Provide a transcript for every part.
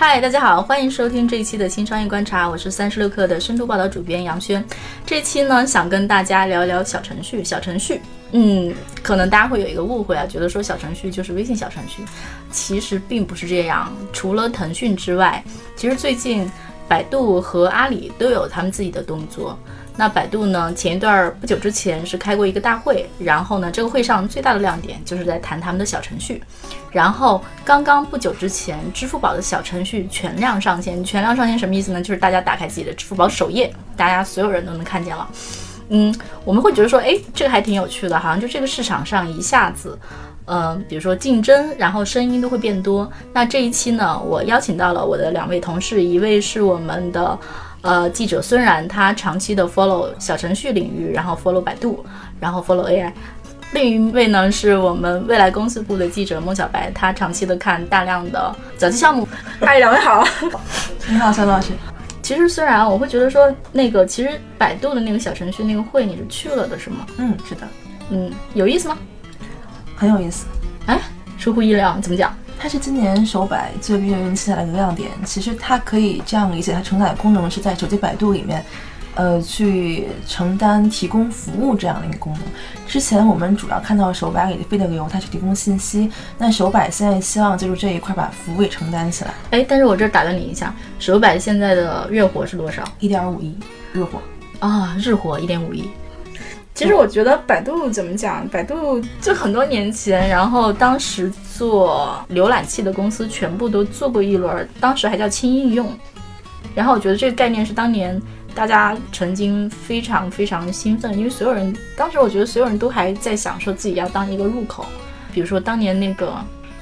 嗨，大家好，欢迎收听这一期的新商业观察，我是三十六克的深度报道主编杨轩。这期呢，想跟大家聊聊小程序。小程序，嗯，可能大家会有一个误会啊，觉得说小程序就是微信小程序，其实并不是这样。除了腾讯之外，其实最近百度和阿里都有他们自己的动作。那百度呢？前一段不久之前是开过一个大会，然后呢，这个会上最大的亮点就是在谈他们的小程序。然后刚刚不久之前，支付宝的小程序全量上线。全量上线什么意思呢？就是大家打开自己的支付宝首页，大家所有人都能看见了。嗯，我们会觉得说，哎，这个还挺有趣的，好像就这个市场上一下子，嗯，比如说竞争，然后声音都会变多。那这一期呢，我邀请到了我的两位同事，一位是我们的。呃，记者孙然他长期的 follow 小程序领域，然后 follow 百度，然后 follow AI。另一位呢是我们未来公司部的记者孟小白，他长期的看大量的早期项目。嗨，两位好，你好，肖老师。其实虽然我会觉得说那个，其实百度的那个小程序那个会你是去了的是吗？嗯，是的。嗯，有意思吗？很有意思。哎，出乎意料，怎么讲？它是今年手百最令人期待的一个亮点。其实它可以这样理解，它承载的功能是在手机百度里面，呃，去承担提供服务这样的一个功能。之前我们主要看到手百里飞的流，它去提供信息。那手百现在希望借助这一块把服务给承担起来。哎，但是我这打断你一下，手百现在的月活是多少？一点五亿日活啊，日活一点五亿。其实我觉得百度怎么讲？百度就很多年前，然后当时做浏览器的公司全部都做过一轮，当时还叫轻应用。然后我觉得这个概念是当年大家曾经非常非常兴奋，因为所有人当时我觉得所有人都还在想说自己要当一个入口，比如说当年那个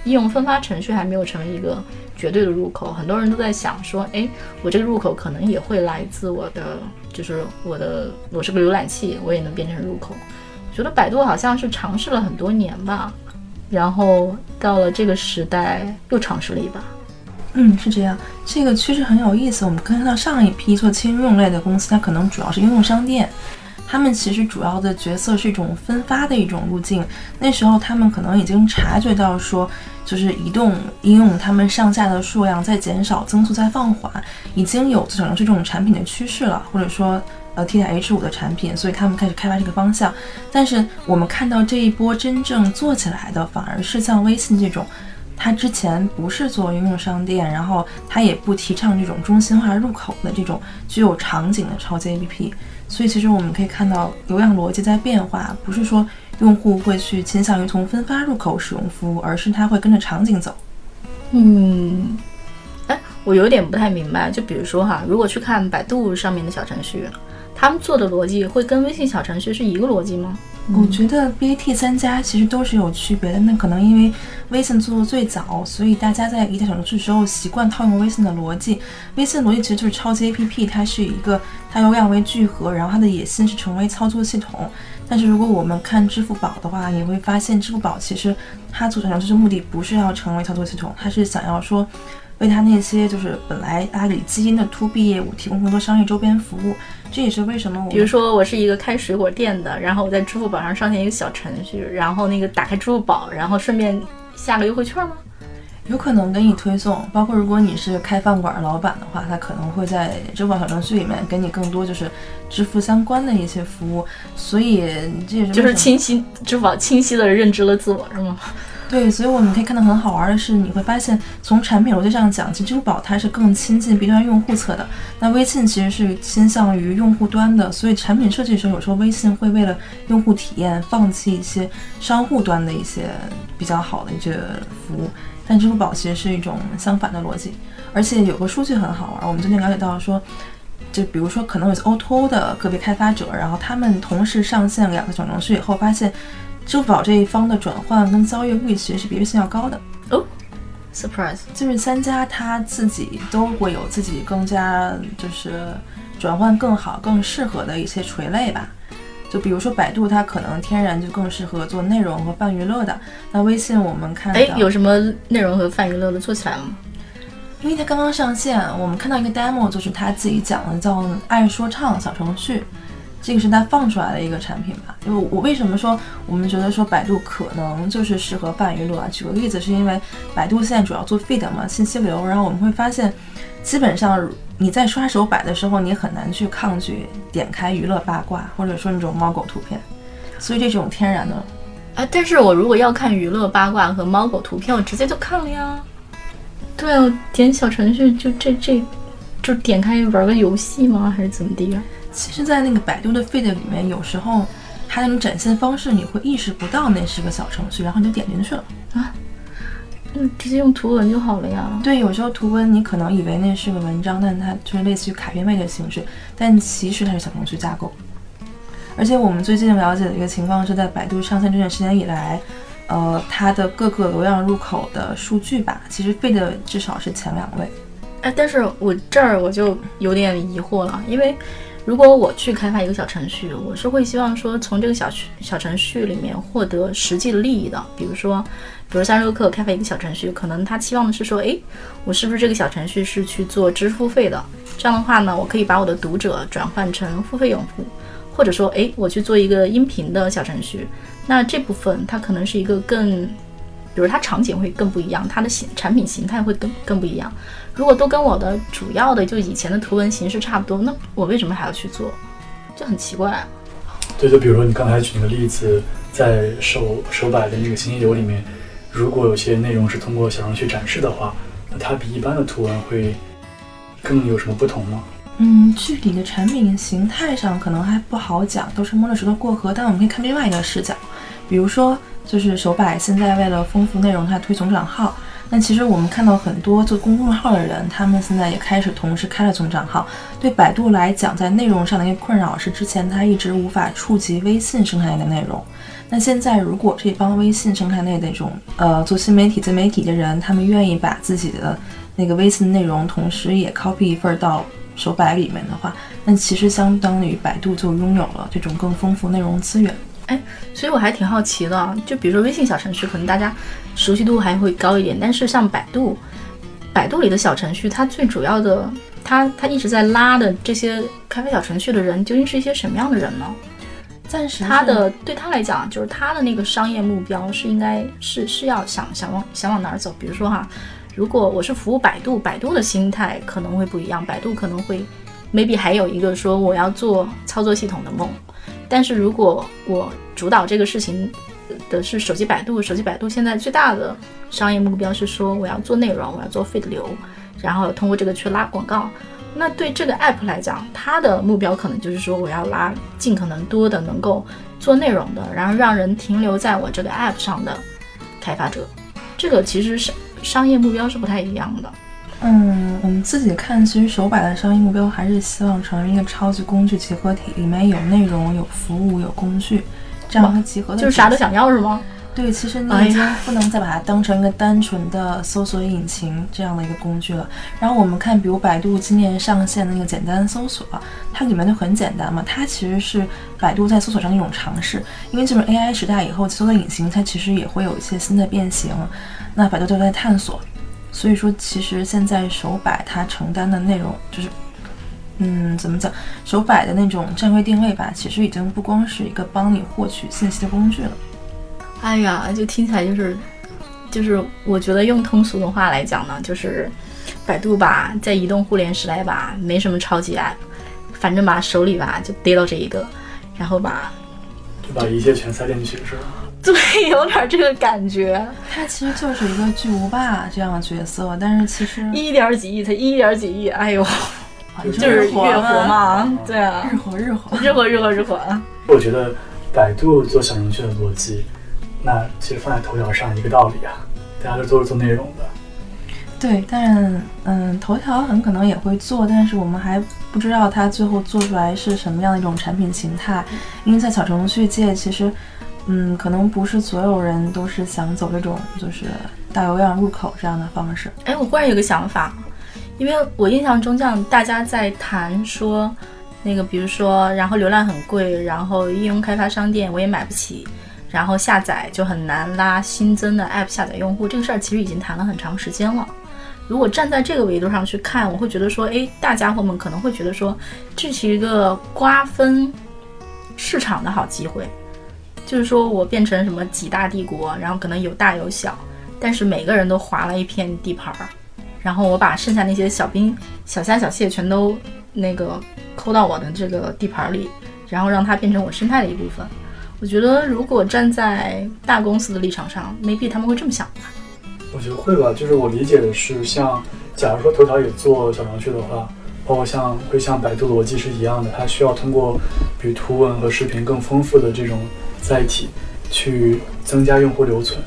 应用分发程序还没有成为一个。绝对的入口，很多人都在想说，哎，我这个入口可能也会来自我的，就是我的，我是个浏览器，我也能变成入口。觉得百度好像是尝试了很多年吧，然后到了这个时代又尝试了一把。嗯，是这样，这个趋势很有意思。我们看到上一批做轻应用类的公司，它可能主要是应用商店。他们其实主要的角色是一种分发的一种路径。那时候他们可能已经察觉到说，就是移动应用他们上下的数量在减少，增速在放缓，已经有可能是这种产品的趋势了，或者说呃替代 H 五的产品，所以他们开始开发这个方向。但是我们看到这一波真正做起来的，反而是像微信这种，它之前不是做应用商店，然后它也不提倡这种中心化入口的这种具有场景的超级 APP。所以其实我们可以看到，流量逻辑在变化，不是说用户会去倾向于从分发入口使用服务，而是它会跟着场景走。嗯，哎，我有点不太明白，就比如说哈，如果去看百度上面的小程序，他们做的逻辑会跟微信小程序是一个逻辑吗？我觉得 BAT 三家其实都是有区别的。那可能因为微信做的最早，所以大家在一代小程序时候习惯套用微信的逻辑。微信逻辑其实就是超级 APP，它是一个它有量为聚合，然后它的野心是成为操作系统。但是如果我们看支付宝的话，你会发现支付宝其实它做小程序的目的不是要成为操作系统，它是想要说。为他那些就是本来阿里基因的 to B 业务提供更多商业周边服务，这也是为什么我。比如说，我是一个开水果店的，然后我在支付宝上上线一个小程序，然后那个打开支付宝，然后顺便下个优惠券吗？有可能给你推送，包括如果你是开饭馆老板的话，他可能会在支付宝小程序里面给你更多就是支付相关的一些服务，所以这也是就是清晰支付宝清晰的认知了自我，是吗？对，所以我们可以看到很好玩的是，你会发现从产品逻辑上讲，其实支付宝它是更亲近 B 端用户侧的，那微信其实是倾向于用户端的，所以产品设计的时候，有时候微信会为了用户体验放弃一些商户端的一些比较好的一些服务，但支付宝其实是一种相反的逻辑，而且有个数据很好玩，我们最近了解到说，就比如说可能有些 O2O 的个别开发者，然后他们同时上线两个小程序以后，发现。支付宝这一方的转换跟交易率其实是比微信要高的哦，surprise，就是三家它自己都会有自己更加就是转换更好、更适合的一些垂类吧。就比如说百度，它可能天然就更适合做内容和泛娱乐的。那微信我们看，哎，有什么内容和泛娱乐的做起来了吗？因为它刚刚上线，我们看到一个 demo，就是他自己讲的叫爱说唱小程序，这个是它放出来的一个产品吧。因为我为什么说我们觉得说百度可能就是适合泛娱乐啊？举个例子，是因为百度现在主要做 feed 嘛，信息流，然后我们会发现，基本上你在刷手摆的时候，你很难去抗拒点开娱乐八卦，或者说那种猫狗图片，所以这种天然的。啊，但是我如果要看娱乐八卦和猫狗图片，我直接就看了呀。对啊，点小程序就这这，就点开玩个游戏吗？还是怎么地啊？其实，在那个百度的 feed 里面，有时候它那种展现方式，你会意识不到那是个小程序，然后你就点进去了啊。嗯，直接用图文就好了呀。对，有时候图文你可能以为那是个文章，但它就是类似于卡片位的形式，但其实它是小程序架构。而且我们最近了解的一个情况是在百度上线这段时间以来。呃，它的各个流量入口的数据吧，其实费的至少是前两位。哎，但是我这儿我就有点疑惑了，因为如果我去开发一个小程序，我是会希望说从这个小小程序里面获得实际的利益的。比如说，比如三十六氪开发一个小程序，可能他期望的是说，哎，我是不是这个小程序是去做支付费的？这样的话呢，我可以把我的读者转换成付费用户。或者说，哎，我去做一个音频的小程序，那这部分它可能是一个更，比如它场景会更不一样，它的形产品形态会更更不一样。如果都跟我的主要的就以前的图文形式差不多，那我为什么还要去做？就很奇怪。对，就比如说你刚才举那个例子，在手手摆的那个信息流里面，如果有些内容是通过小程序展示的话，那它比一般的图文会更有什么不同吗？嗯，具体的产品形态上可能还不好讲，都是摸着石头过河。但我们可以看另外一个视角，比如说，就是手摆现在为了丰富内容，它推总账号。那其实我们看到很多做公众号的人，他们现在也开始同时开了总账号。对百度来讲，在内容上的一个困扰是，之前它一直无法触及微信生态的内容。那现在如果这帮微信生态内的这种呃做新媒体、自媒体的人，他们愿意把自己的那个微信内容，同时也 copy 一份到。手摆里面的话，那其实相当于百度就拥有了这种更丰富内容资源。哎，所以我还挺好奇的，就比如说微信小程序，可能大家熟悉度还会高一点，但是像百度，百度里的小程序，它最主要的，它它一直在拉的这些开发小程序的人，究竟是一些什么样的人呢？暂时他的对他来讲，就是他的那个商业目标是应该是是要想想往想往哪儿走，比如说哈。如果我是服务百度，百度的心态可能会不一样。百度可能会，maybe 还有一个说我要做操作系统的梦。但是如果我主导这个事情的是手机百度，手机百度现在最大的商业目标是说我要做内容，我要做 feed 流，然后通过这个去拉广告。那对这个 app 来讲，它的目标可能就是说我要拉尽可能多的能够做内容的，然后让人停留在我这个 app 上的开发者。这个其实是。商业目标是不太一样的。嗯，我们自己看，其实手把的商业目标还是希望成为一个超级工具集合体，里面有内容、有服务、有工具，这样集合的。就是啥都想要是吗？对，其实你已经不能再把它当成一个单纯的搜索引擎这样的一个工具了。然后我们看，比如百度今年上线的那个简单搜索，它里面就很简单嘛，它其实是百度在搜索上的一种尝试。因为进入 AI 时代以后，搜索引擎它其实也会有一些新的变形。那百度就在探索，所以说其实现在手摆它承担的内容就是，嗯，怎么讲？手摆的那种站位定位吧，其实已经不光是一个帮你获取信息的工具了。哎呀，就听起来就是，就是我觉得用通俗的话来讲呢，就是百度吧，在移动互联时代吧，没什么超级 app，反正吧手里吧就逮到这一个，然后吧就把一切全塞进去是吧？对，有点这个感觉。他其实就是一个巨无霸这样的角色，但是其实一点几亿才一点几亿，哎呦，就是月活嘛，对啊，日活日活日活日活日活。我觉得百度做小程序的逻辑。那其实放在头条上一个道理啊，大家都都是做内容的。对，但嗯，头条很可能也会做，但是我们还不知道它最后做出来是什么样的一种产品形态。因为在小程序界，其实嗯，可能不是所有人都是想走这种就是大流量入口这样的方式。哎，我忽然有个想法，因为我印象中这样大家在谈说。那个比如说，然后流量很贵，然后应用开发商店我也买不起，然后下载就很难拉新增的 App 下载用户，这个事儿其实已经谈了很长时间了。如果站在这个维度上去看，我会觉得说，哎，大家伙们可能会觉得说，这是一个瓜分市场的好机会，就是说我变成什么几大帝国，然后可能有大有小，但是每个人都划了一片地盘儿，然后我把剩下那些小兵、小虾、小蟹全都那个抠到我的这个地盘里，然后让它变成我生态的一部分。我觉得如果站在大公司的立场上，maybe 他们会这么想吧。我觉得会吧，就是我理解的是，像假如说头条也做小程序的话，包括像会像百度逻辑是一样的，它需要通过比图文和视频更丰富的这种载体，去增加用户留存。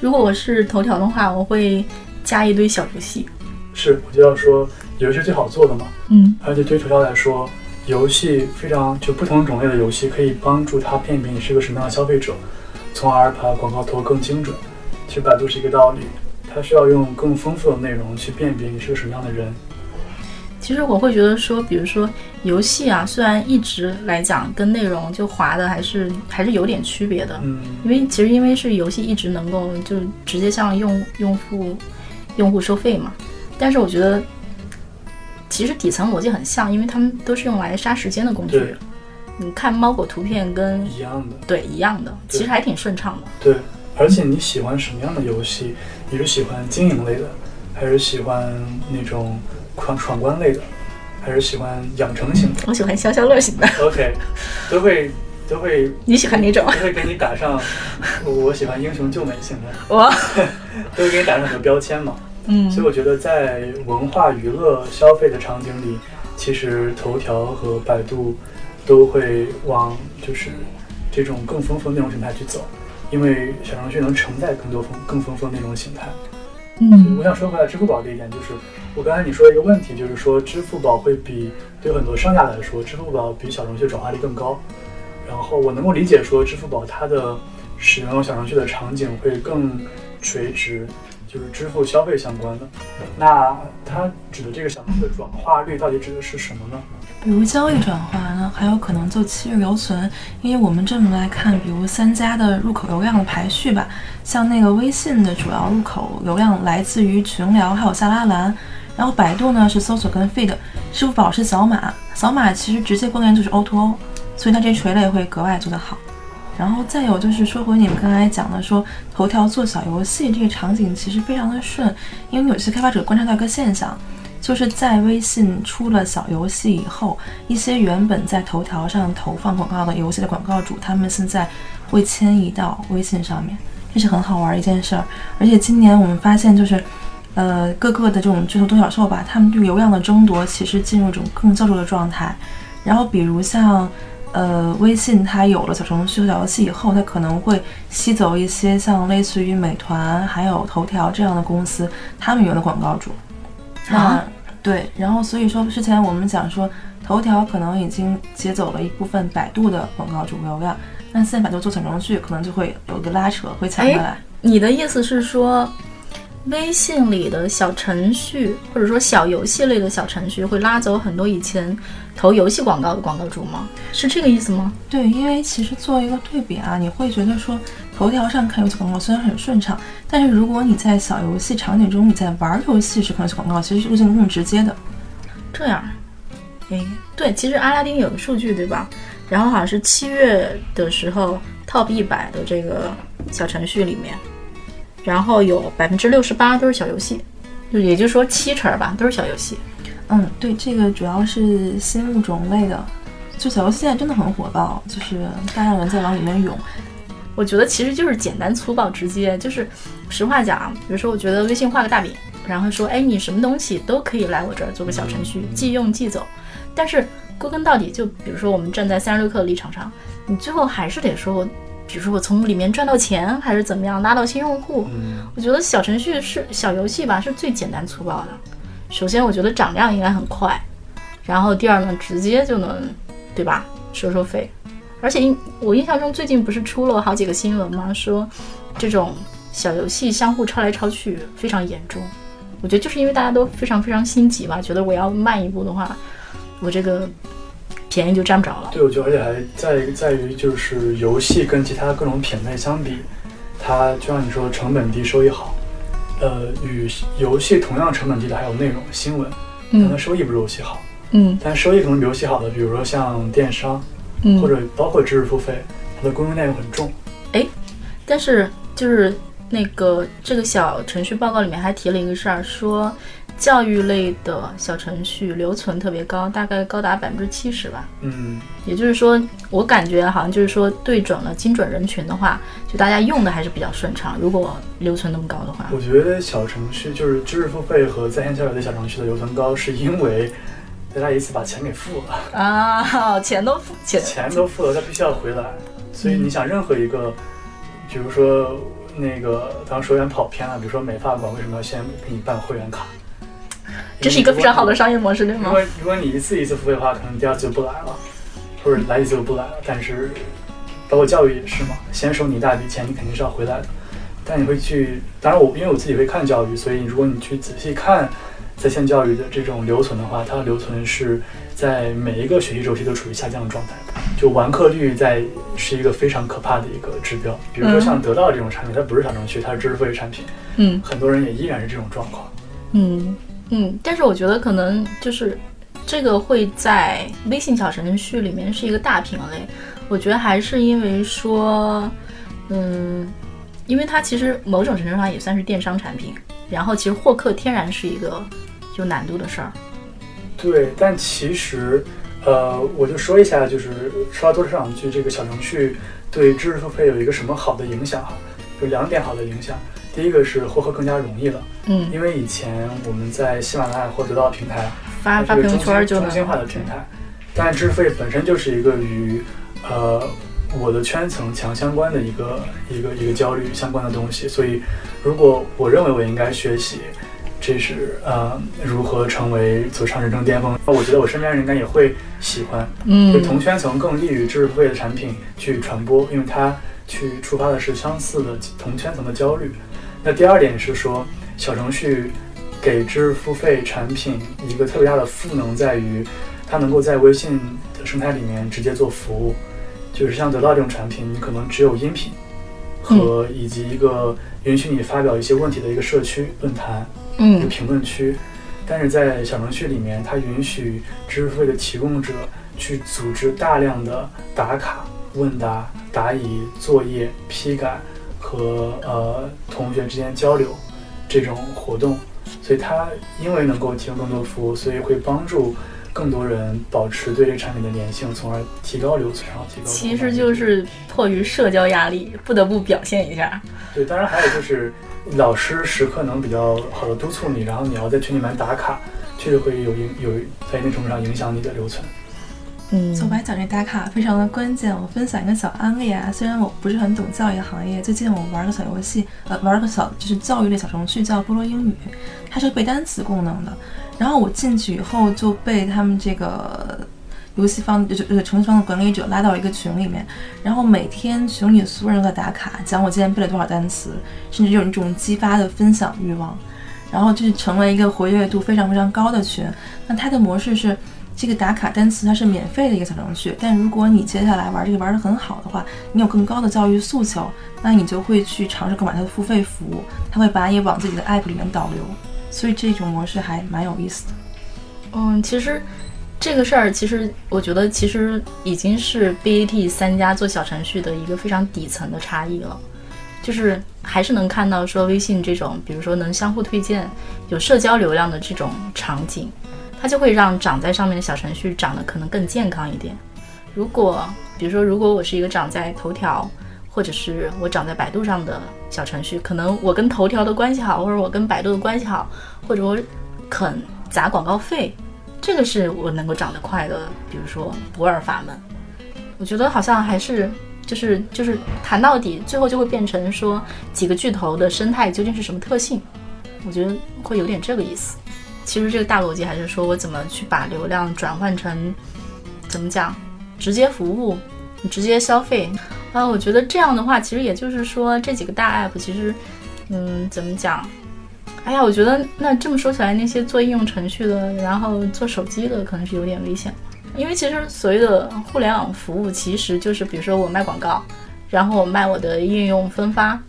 如果我是头条的话，我会加一堆小游戏。是，我就要说，游戏最好做的嘛。嗯，而且对于头条来说，游戏非常就不同种类的游戏可以帮助它辨别你是个什么样的消费者，从而把广告投更精准。其实百度是一个道理。它需要用更丰富的内容去辨别你是个什么样的人。其实我会觉得说，比如说游戏啊，虽然一直来讲跟内容就划的还是还是有点区别的，嗯，因为其实因为是游戏一直能够就直接向用用户用户收费嘛。但是我觉得其实底层逻辑很像，因为他们都是用来杀时间的工具。你看猫狗图片跟一样的，对一样的，其实还挺顺畅的。对，而且你喜欢什么样的游戏？你是喜欢经营类的，还是喜欢那种闯闯关类的，还是喜欢养成型的？我喜欢消消乐型的。OK，都会都会。你喜欢哪种？都会给你打上，我喜欢英雄救美型的。我，都会给你打上很多标签嘛。嗯。所以我觉得在文化娱乐消费的场景里，其实头条和百度都会往就是这种更丰富的内容形态去走。因为小程序能承载更多丰更丰富的内容形态。嗯，我想说回来，支付宝这一点，就是我刚才你说一个问题，就是说支付宝会比对很多商家来说，支付宝比小程序转化率更高。然后我能够理解说，支付宝它的使用小程序的场景会更垂直，就是支付消费相关的。那它指的这个小程序的转化率到底指的是什么呢？比如交易转化呢，还有可能就七日留存，因为我们这么来看，比如三家的入口流量的排序吧，像那个微信的主要入口流量来自于群聊，还有下拉栏，然后百度呢是搜索跟 feed，支付宝是扫码，扫码其实直接关联就是 O2O，所以它这垂类会格外做得好。然后再有就是说回你们刚才讲的说头条做小游戏这个场景其实非常的顺，因为有些开发者观察到一个现象。就是在微信出了小游戏以后，一些原本在头条上投放广告的游戏的广告主，他们现在会迁移到微信上面，这是很好玩一件事儿。而且今年我们发现，就是呃各个的这种巨头独角兽吧，他们对流量的争夺其实进入一种更焦灼的状态。然后比如像呃微信，它有了小程序和小游戏以后，它可能会吸走一些像类似于美团还有头条这样的公司，他们有的广告主。啊，对，然后所以说之前我们讲说，头条可能已经接走了一部分百度的广告主流量，那现在百度做小程序，可能就会有一个拉扯，会抢回来。你的意思是说，微信里的小程序或者说小游戏类的小程序会拉走很多以前投游戏广告的广告主吗？是这个意思吗？对，因为其实做一个对比啊，你会觉得说。头条上看游戏广告虽然很顺畅，但是如果你在小游戏场景中你在玩游戏时看游戏广告，其实是路径更直接的。这样，哎，对，其实阿拉丁有个数据对吧？然后好像是七月的时候，Top 一百的这个小程序里面，然后有百分之六十八都是小游戏，就也就是说七成吧都是小游戏。嗯，对，这个主要是新物种类的，就小游戏现在真的很火爆，就是大量人在往里面涌。我觉得其实就是简单粗暴直接，就是实话讲，比如说我觉得微信画个大饼，然后说，哎，你什么东西都可以来我这儿做个小程序，即用即走。但是归根到底，就比如说我们站在三十六氪的立场上，你最后还是得说，比如说我从里面赚到钱，还是怎么样拉到新用户。我觉得小程序是小游戏吧，是最简单粗暴的。首先，我觉得涨量应该很快，然后第二呢，直接就能，对吧？收收费。而且我印象中最近不是出了好几个新闻吗？说这种小游戏相互抄来抄去非常严重。我觉得就是因为大家都非常非常心急吧，觉得我要慢一步的话，我这个便宜就占不着了。对，我觉得而且还在在于就是游戏跟其他各种品类相比，它就像你说成本低收益好。呃，与游戏同样成本低的还有内容新闻，可能嗯收益不如游戏好，嗯但收益可能比游戏好的，比如说像电商嗯，或者包括知识付费，它的供应链又很重。但是就是那个这个小程序报告里面还提了一个事儿，说教育类的小程序留存特别高，大概高达百分之七十吧。嗯，也就是说，我感觉好像就是说对准了精准人群的话，就大家用的还是比较顺畅。如果留存那么高的话，我觉得小程序就是知识付费和在线教育的小程序的留存高，是因为大家一次把钱给付了。啊，钱都付钱钱都付了，他必须要回来。所以你想，任何一个，比如说那个，当时有点跑偏了，比如说美发馆为什么要先给你办会员卡？这是一个非常好的商业模式，对吗？如果如果你一次一次付费的话，可能第二次就不来了，或者来一次就不来了。但是，包括教育也是嘛，先收你一大笔钱，你肯定是要回来的。但你会去，当然我因为我自己会看教育，所以如果你去仔细看在线教育的这种留存的话，它的留存是在每一个学习周期都处于下降的状态，就完课率在是一个非常可怕的一个指标。比如说像得到这种产品，它不是小程序，它是知识付费产品，嗯很多人也依然是这种状况。嗯嗯，但是我觉得可能就是这个会在微信小程序里面是一个大品类。我觉得还是因为说，嗯，因为它其实某种程度上也算是电商产品，然后其实获客天然是一个有难度的事儿。对，但其实，呃，我就说一下，就是说到多市场剧这个小程序对知识付费有一个什么好的影响哈？有两点好的影响。第一个是获客更加容易了，嗯，因为以前我们在喜马拉雅或得到平台，发发朋友圈就中心化的平台，但知识付费本身就是一个与呃我的圈层强相关的一个一个一个焦虑相关的东西，所以如果我认为我应该学习。这是呃如何成为走上人生巅峰？我觉得我身边人应该也会喜欢，嗯就同圈层更利于知识付费的产品去传播，因为它去触发的是相似的同圈层的焦虑。那第二点是说，小程序给知识付费产品一个特别大的赋能在于，它能够在微信的生态里面直接做服务，就是像得到这种产品，你可能只有音频和以及一个允许你发表一些问题的一个社区论坛。一个嗯评论区，但是在小程序里面，它允许知识付费的提供者去组织大量的打卡、问答、答疑、作业、批改和呃同学之间交流这种活动，所以它因为能够提供更多服务，所以会帮助更多人保持对这个产品的粘性，从而提高留存，然后提高其实就是迫于社交压力，不得不表现一下。对，当然还有就是老师时刻能比较好的督促你，然后你要在群里面打卡，确实会有影有在一定程度上影响你的留存。嗯左白讲这打卡非常的关键，我分享一个小案例啊。虽然我不是很懂教育行业，最近我玩个小游戏，呃，玩个小就是教育类小程序叫菠萝英语，它是背单词功能的。然后我进去以后就被他们这个游戏方就是呃程序方的管理者拉到一个群里面，然后每天群里所有人都在打卡，讲我今天背了多少单词，甚至有一种激发的分享欲望。然后就是成为一个活跃度非常非常高的群。那它的模式是，这个打卡单词它是免费的一个小程序，但如果你接下来玩这个玩得很好的话，你有更高的教育诉求，那你就会去尝试购买它的付费服务，它会把你往自己的 app 里面导流。所以这种模式还蛮有意思的。嗯，其实这个事儿，其实我觉得其实已经是 BAT 三家做小程序的一个非常底层的差异了，就是还是能看到说微信这种，比如说能相互推荐、有社交流量的这种场景，它就会让长在上面的小程序长得可能更健康一点。如果比如说，如果我是一个长在头条，或者是我长在百度上的小程序，可能我跟头条的关系好，或者我跟百度的关系好，或者我肯砸广告费，这个是我能够长得快的，比如说不二法门。我觉得好像还是就是就是谈到底，最后就会变成说几个巨头的生态究竟是什么特性？我觉得会有点这个意思。其实这个大逻辑还是说我怎么去把流量转换成怎么讲，直接服务，你直接消费。啊，我觉得这样的话，其实也就是说这几个大 app 其实，嗯，怎么讲？哎呀，我觉得那这么说起来，那些做应用程序的，然后做手机的，可能是有点危险。因为其实所谓的互联网服务，其实就是比如说我卖广告，然后我卖我的应用分发，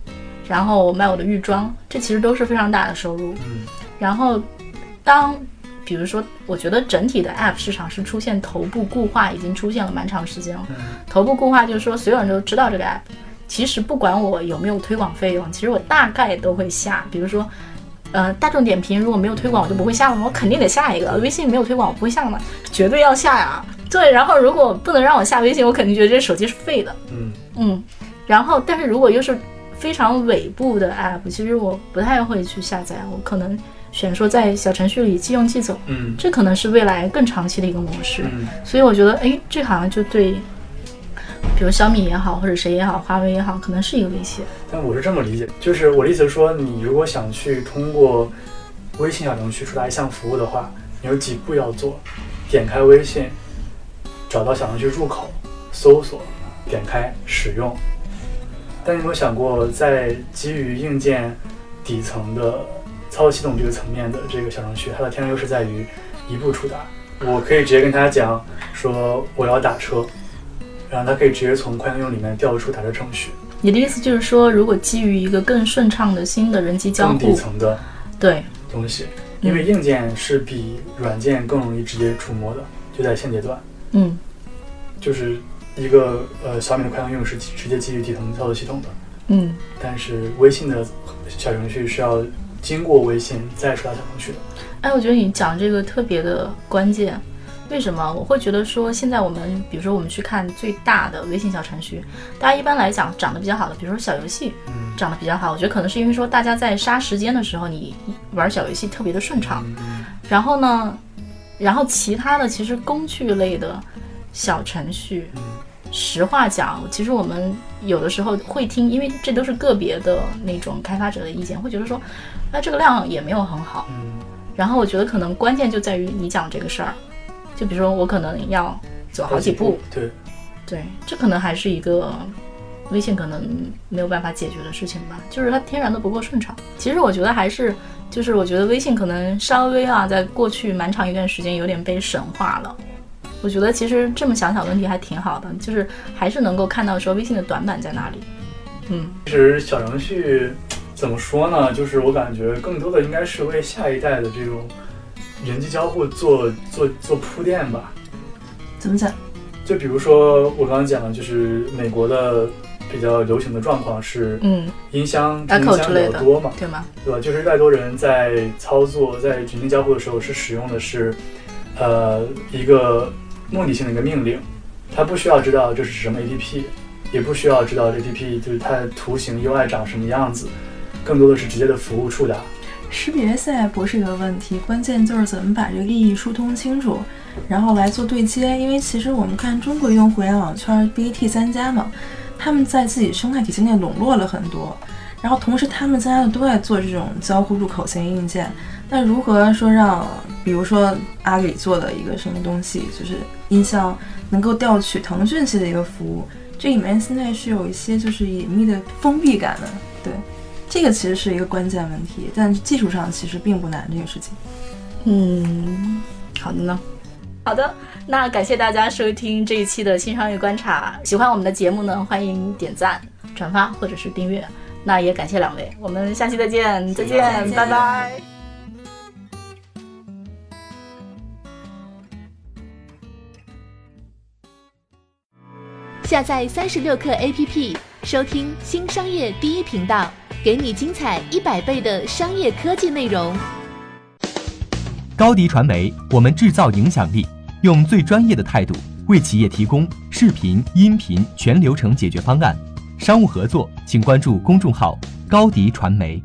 然后我卖我的预装，这其实都是非常大的收入。嗯然后当比如说，我觉得整体的 App 市场是出现头部固化，已经出现了蛮长时间了。嗯头部固化就是说，所有人都知道这个 App，其实不管我有没有推广费用，其实我大概都会下。比如说，呃，大众点评如果没有推广，我就不会下了吗，我肯定得下一个。微信没有推广，我不会下了吗？绝对要下呀。对，然后如果不能让我下微信，我肯定觉得这手机是废的。嗯嗯，然后但是如果又是非常尾部的 app，其实我不太会去下载，我可能选说在小程序里即用即走，嗯这可能是未来更长期的一个模式。嗯所以我觉得，哎，这好像就对，比如小米也好，或者谁也好，华为也好，可能是一个威胁。但我是这么理解，就是我的意思是说，你如果想去通过微信小程序触达一项服务的话，你有几步要做：点开微信，找到小程序入口，搜索，点开使用。但你有没有想过，在基于硬件底层的操作系统这个层面的这个小程序，它的天然优势在于一步触达。我可以直接跟他讲说我要打车，然后他可以直接从快应用里面调出打车程序，你的意思就是说，如果基于一个更顺畅的新的人机交更底互，层的对，东西，因为硬件是比软件更容易直接触摸的，就在现阶段，嗯。就是一个呃小米的快应用是直接基于底层操作系统的，嗯，但是微信的小程序是要经过微信再触达小程序的。哎，我觉得你讲这个特别的关键。为什么我会觉得说，现在我们比如说我们去看最大的微信小程序，大家一般来讲长得比较好的，比如说小游戏嗯长得比较好，我觉得可能是因为说大家在杀时间的时候，你玩小游戏特别的顺畅。嗯然后呢，然后其他的其实工具类的小程序，嗯实话讲，其实我们有的时候会听，因为这都是个别的那种开发者的意见，会觉得说，那，这个量也没有很好。嗯然后我觉得可能关键就在于你讲这个事儿，就比如说我可能要走好几步，，对，对，这可能还是一个微信可能没有办法解决的事情吧，就是它天然的不够顺畅。其实我觉得还是，就是我觉得微信可能稍微啊，在过去蛮长一段时间有点被神化了。我觉得其实这么想想问题还挺好的，就是还是能够看到说微信的短板在哪里。嗯其实小程序怎么说呢？就是我感觉更多的应该是为下一代的这种人机交互做做做铺垫吧。怎么讲？就比如说我刚刚讲的，就是美国的比较流行的状况是嗯音箱、音箱类的较多嘛，对吗？对吧？就是越来越多人在操作在人机交互的时候是使用的是呃一个目的性的一个命令，他不需要知道这是什么 APP，也不需要知道 APP 就是它的图形 UI 长什么样子，更多的是直接的服务触达。识别现在不是一个问题，关键就是怎么把这个利益疏通清楚，然后来做对接。因为其实我们看中国用互联网圈 BAT 三家嘛，他们在自己生态体系内笼络了很多，然后同时他们三家都在做这种交互入口型硬件。那如何说让，比如说阿里做的一个什么东西，就是音箱能够调取腾讯系的一个服务，这里面现在是有一些就是隐秘的封闭感的，对。这个其实是一个关键问题，但技术上其实并不难这个事情。嗯，好的呢。好的，那感谢大家收听这一期的新商业观察。喜欢我们的节目呢，欢迎点赞、转发或者是订阅。那也感谢两位，我们下期再见，再见，再见拜拜。下载三十六课 APP，收听新商业第一频道，给你精彩一百倍的商业科技内容。高迪传媒，我们制造影响力，用最专业的态度为企业提供视频、音频全流程解决方案。商务合作，请关注公众号“高迪传媒”。